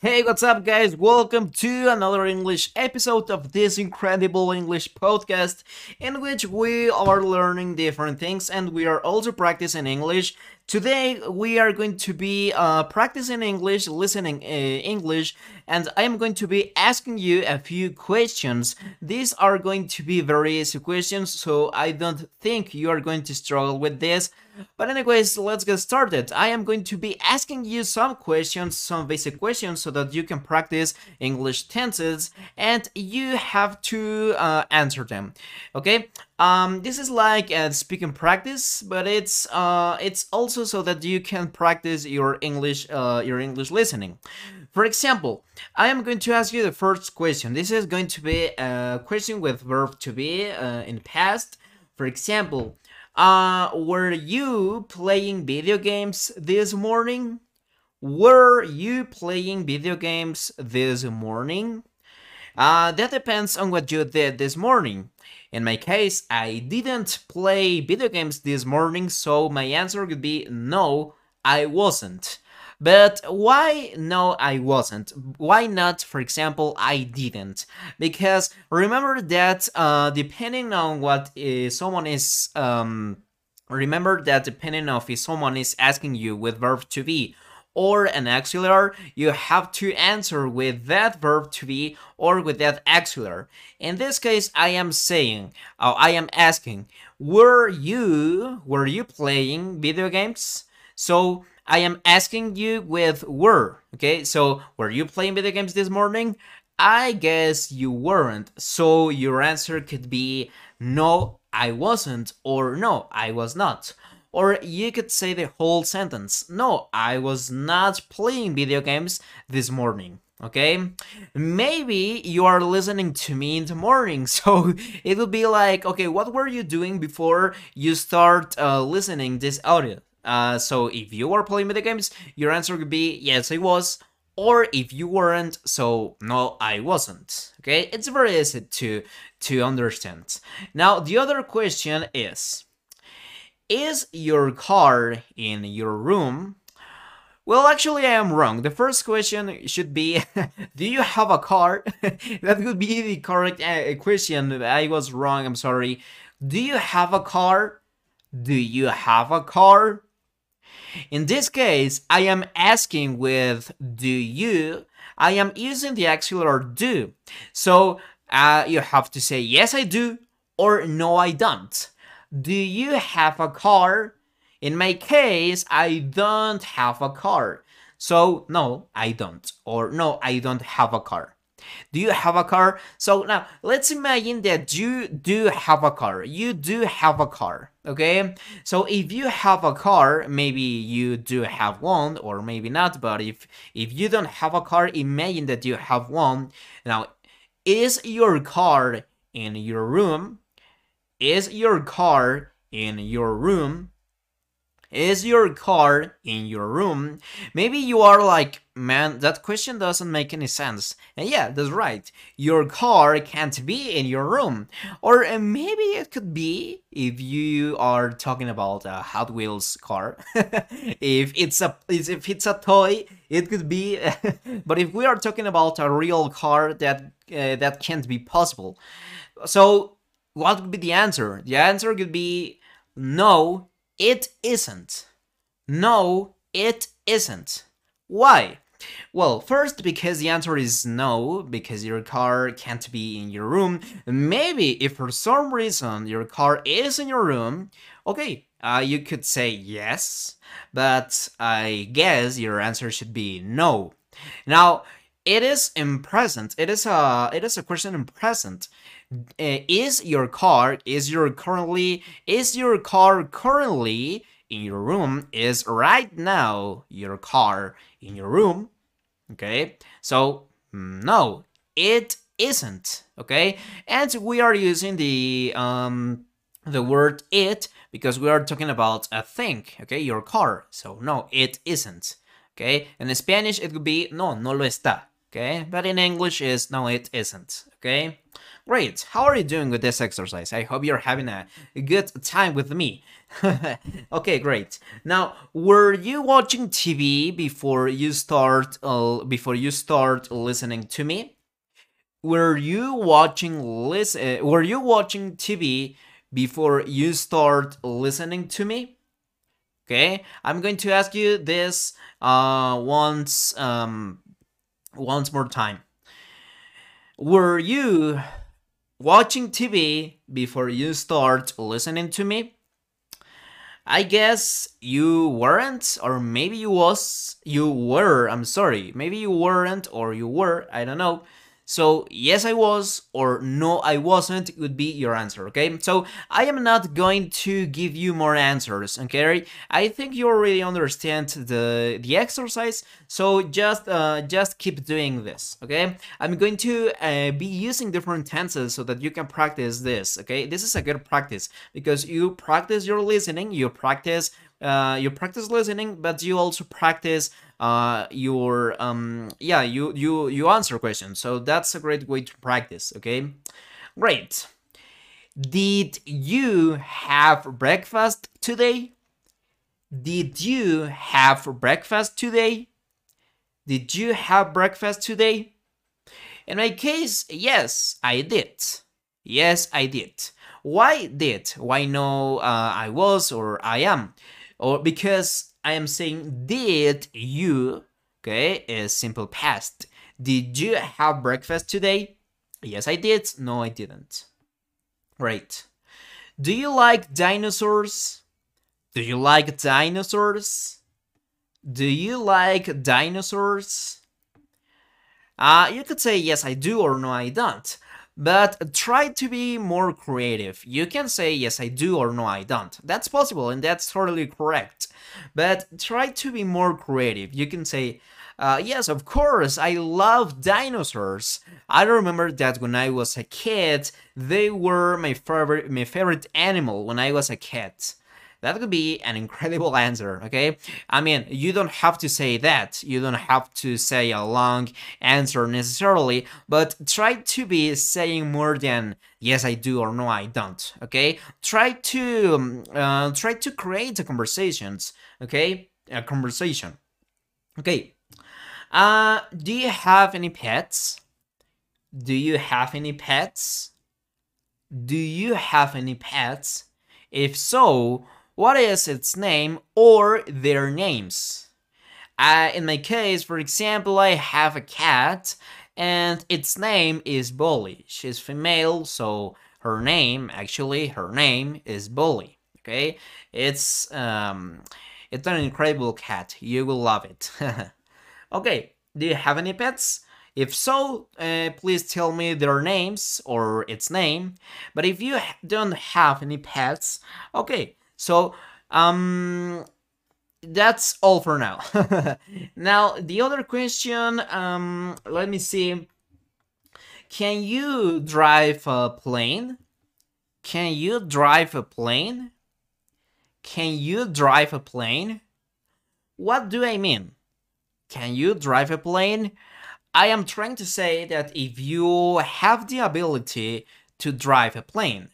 Hey, what's up, guys? Welcome to another English episode of this incredible English podcast in which we are learning different things and we are also practicing English. Today, we are going to be uh, practicing English, listening uh, English, and I am going to be asking you a few questions. These are going to be very easy questions, so I don't think you are going to struggle with this. But anyways, let's get started. I am going to be asking you some questions, some basic questions, so that you can practice English tenses, and you have to uh, answer them. Okay? Um, this is like a speaking practice, but it's uh, it's also so that you can practice your English uh, your English listening. For example, I am going to ask you the first question. This is going to be a question with verb to be uh, in the past. For example, uh, were you playing video games this morning? Were you playing video games this morning? Uh, that depends on what you did this morning. In my case, I didn't play video games this morning, so my answer would be no, I wasn't. But why no, I wasn't? Why not, for example, I didn't? Because remember that uh, depending on what uh, someone is, um, remember that depending on if someone is asking you with verb to be or an auxiliary, you have to answer with that verb to be or with that auxiliary. In this case, I am saying, uh, I am asking, were you, were you playing video games? So I am asking you with were, okay? So were you playing video games this morning? I guess you weren't. So your answer could be no, I wasn't, or no, I was not. Or you could say the whole sentence. No, I was not playing video games this morning. Okay? Maybe you are listening to me in the morning, so it will be like, okay, what were you doing before you start uh, listening this audio? Uh, so if you were playing video games, your answer would be yes, I was. Or if you weren't, so no, I wasn't. Okay, it's very easy to to understand. Now the other question is is your car in your room? Well, actually, I am wrong. The first question should be Do you have a car? that would be the correct uh, question. I was wrong. I'm sorry. Do you have a car? Do you have a car? In this case, I am asking with do you. I am using the auxiliary do. So uh, you have to say yes, I do, or no, I don't. Do you have a car? In my case, I don't have a car. So, no, I don't. Or, no, I don't have a car. Do you have a car? So now let's imagine that you do have a car. You do have a car. Okay. So if you have a car, maybe you do have one, or maybe not. But if if you don't have a car, imagine that you have one. Now, is your car in your room? Is your car in your room? Is your car in your room? Maybe you are like, man, that question doesn't make any sense. And yeah, that's right. Your car can't be in your room. Or uh, maybe it could be if you are talking about a Hot Wheels car. if it's a if it's a toy, it could be. but if we are talking about a real car, that uh, that can't be possible. So what would be the answer? The answer could be no, it isn't. No, it isn't. Why? Well, first, because the answer is no, because your car can't be in your room. Maybe if for some reason your car is in your room, okay, uh, you could say yes, but I guess your answer should be no. Now, it is in present. It is a it is a question in present. Uh, is your car is your currently is your car currently in your room? Is right now your car in your room? Okay, so no, it isn't. Okay, and we are using the um the word it because we are talking about a thing. Okay, your car. So no, it isn't. Okay, in Spanish it would be no, no lo está. Okay, but in English is no, it isn't. Okay, great. How are you doing with this exercise? I hope you're having a good time with me. okay, great. Now, were you watching TV before you start uh, before you start listening to me? Were you watching listen? Uh, were you watching TV before you start listening to me? Okay, I'm going to ask you this uh, once um, once more time. Were you watching TV before you start listening to me? I guess you weren't, or maybe you was, you were, I'm sorry, maybe you weren't, or you were, I don't know. So yes, I was or no, I wasn't would be your answer, okay? So I am not going to give you more answers, okay? I think you already understand the the exercise, so just uh, just keep doing this, okay? I'm going to uh, be using different tenses so that you can practice this, okay? This is a good practice because you practice your listening, you practice uh, you practice listening, but you also practice uh, your um, yeah you you you answer questions. So that's a great way to practice. Okay, great. Did you have breakfast today? Did you have breakfast today? Did you have breakfast today? In my case, yes, I did. Yes, I did. Why did? Why no uh, I was or I am? Or because I am saying did you, okay, is simple past. Did you have breakfast today? Yes, I did. No, I didn't. Right. Do you like dinosaurs? Do you like dinosaurs? Do you like dinosaurs? Uh, you could say yes, I do, or no, I don't. But try to be more creative. You can say yes, I do, or no, I don't. That's possible, and that's totally correct. But try to be more creative. You can say, uh, yes, of course, I love dinosaurs. I remember that when I was a kid, they were my favorite, my favorite animal when I was a kid. That could be an incredible answer, okay? I mean, you don't have to say that. You don't have to say a long answer necessarily, but try to be saying more than yes I do or no I don't, okay? Try to um, uh, try to create a conversations, okay? A conversation. Okay. Uh, do you have any pets? Do you have any pets? Do you have any pets? If so, what is its name or their names. Uh, in my case, for example, I have a cat and its name is Bully. She's female, so her name, actually, her name is Bully. Okay, it's um, it's an incredible cat. You will love it. okay, do you have any pets? If so, uh, please tell me their names or its name. But if you don't have any pets, okay, so, um, that's all for now. now, the other question, um, let me see. Can you drive a plane? Can you drive a plane? Can you drive a plane? What do I mean? Can you drive a plane? I am trying to say that if you have the ability to drive a plane,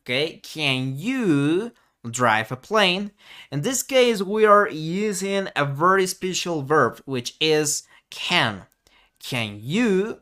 okay, can you drive a plane. In this case, we are using a very special verb, which is can. Can you?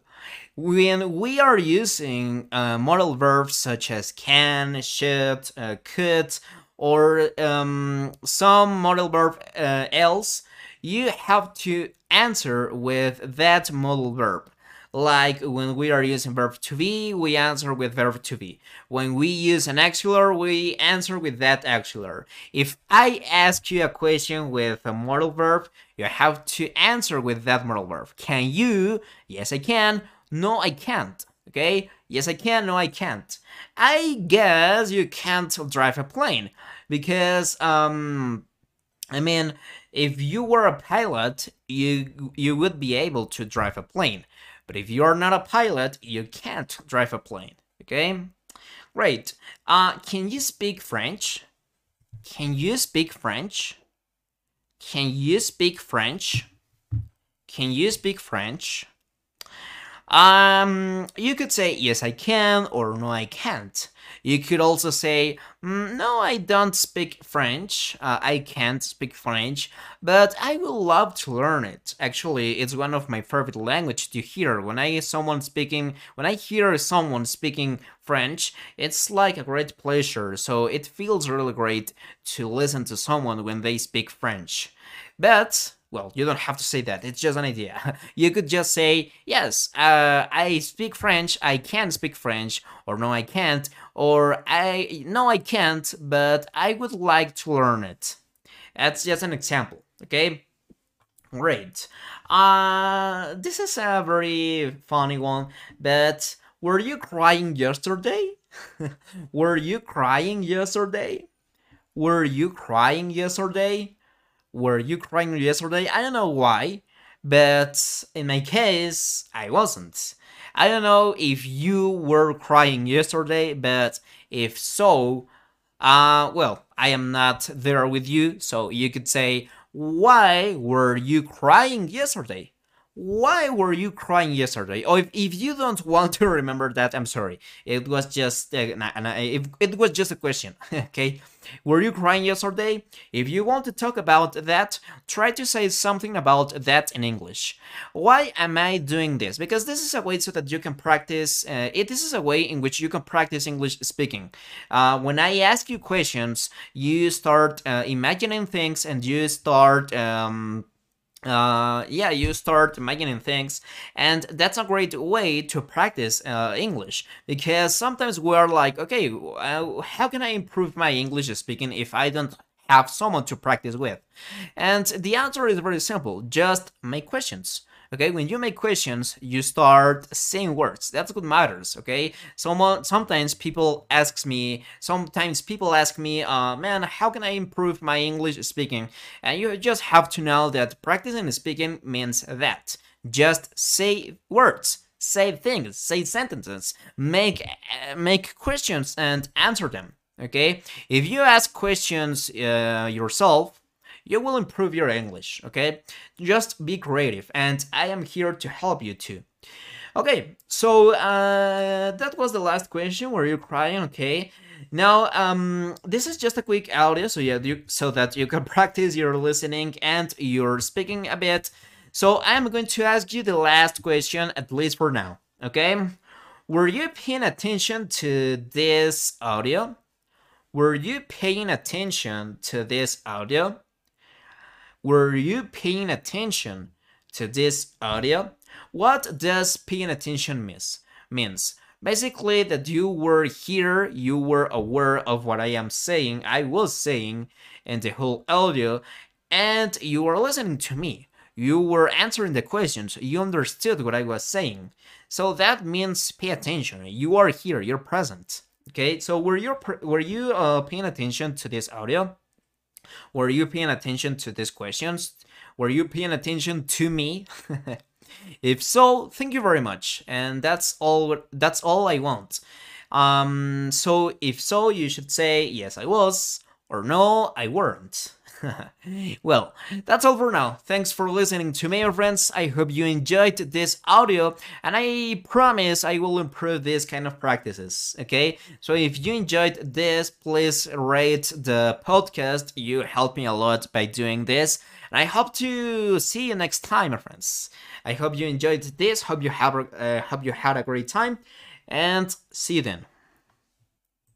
When we are using uh, modal verbs such as can, should, uh, could, or um, some modal verb uh, else, you have to answer with that modal verb. Like when we are using verb to be, we answer with verb to be. When we use an auxiliary, we answer with that auxiliary. If I ask you a question with a modal verb, you have to answer with that modal verb. Can you? Yes, I can. No, I can't. Okay? Yes, I can. No, I can't. I guess you can't drive a plane because, um, I mean, if you were a pilot, you you would be able to drive a plane. But if you're not a pilot, you can't drive a plane, okay? Great. Uh, can you speak French? Can you speak French? Can you speak French? Can you speak French? Um, you could say yes, I can, or no, I can't. You could also say, mm, no, I don't speak French. Uh, I can't speak French, but I would love to learn it. Actually, it's one of my favorite language to hear. When I someone speaking, when I hear someone speaking French, it's like a great pleasure. So it feels really great to listen to someone when they speak French. But well, you don't have to say that. It's just an idea. You could just say, yes, uh, I speak French, I can speak French, or no, I can't, or I, no, I can't, but I would like to learn it. That's just an example, okay? Great. Uh, this is a very funny one, but were you crying yesterday? were you crying yesterday? Were you crying yesterday? Were you crying yesterday? I don't know why, but in my case, I wasn't. I don't know if you were crying yesterday, but if so, uh, well, I am not there with you, so you could say, why were you crying yesterday? Why were you crying yesterday? Or if, if you don't want to remember that, I'm sorry. It was just uh, it, it was just a question, okay? Were you crying yesterday? If you want to talk about that, try to say something about that in English. Why am I doing this? Because this is a way so that you can practice, uh, it, this is a way in which you can practice English speaking. Uh, when I ask you questions, you start uh, imagining things and you start um, uh, yeah, you start imagining things, and that's a great way to practice uh, English because sometimes we're like, okay, uh, how can I improve my English speaking if I don't have someone to practice with? And the answer is very simple just make questions. Okay, when you make questions, you start saying words. That's what matters. Okay, someone sometimes people asks me, sometimes people ask me, uh, man, how can I improve my English speaking? And you just have to know that practicing speaking means that just say words say things, say sentences, make make questions and answer them. Okay, if you ask questions uh, yourself, you will improve your English, okay? Just be creative, and I am here to help you too. Okay, so uh, that was the last question. Were you crying? Okay. Now, um, this is just a quick audio, so yeah, you, so that you can practice your listening and your speaking a bit. So I'm going to ask you the last question, at least for now. Okay. Were you paying attention to this audio? Were you paying attention to this audio? Were you paying attention to this audio? What does paying attention means? Means basically that you were here, you were aware of what I am saying, I was saying in the whole audio, and you were listening to me. You were answering the questions, you understood what I was saying. So that means pay attention. You are here, you're present. Okay, so were you were you uh, paying attention to this audio? Were you paying attention to these questions? Were you paying attention to me? if so, thank you very much. And that's all that's all I want. Um so if so, you should say yes I was or no I weren't. well, that's all for now. Thanks for listening to me, my friends. I hope you enjoyed this audio, and I promise I will improve these kind of practices, okay? So if you enjoyed this, please rate the podcast. You help me a lot by doing this. And I hope to see you next time, my friends. I hope you enjoyed this. Hope you have uh, hope you had a great time, and see you then.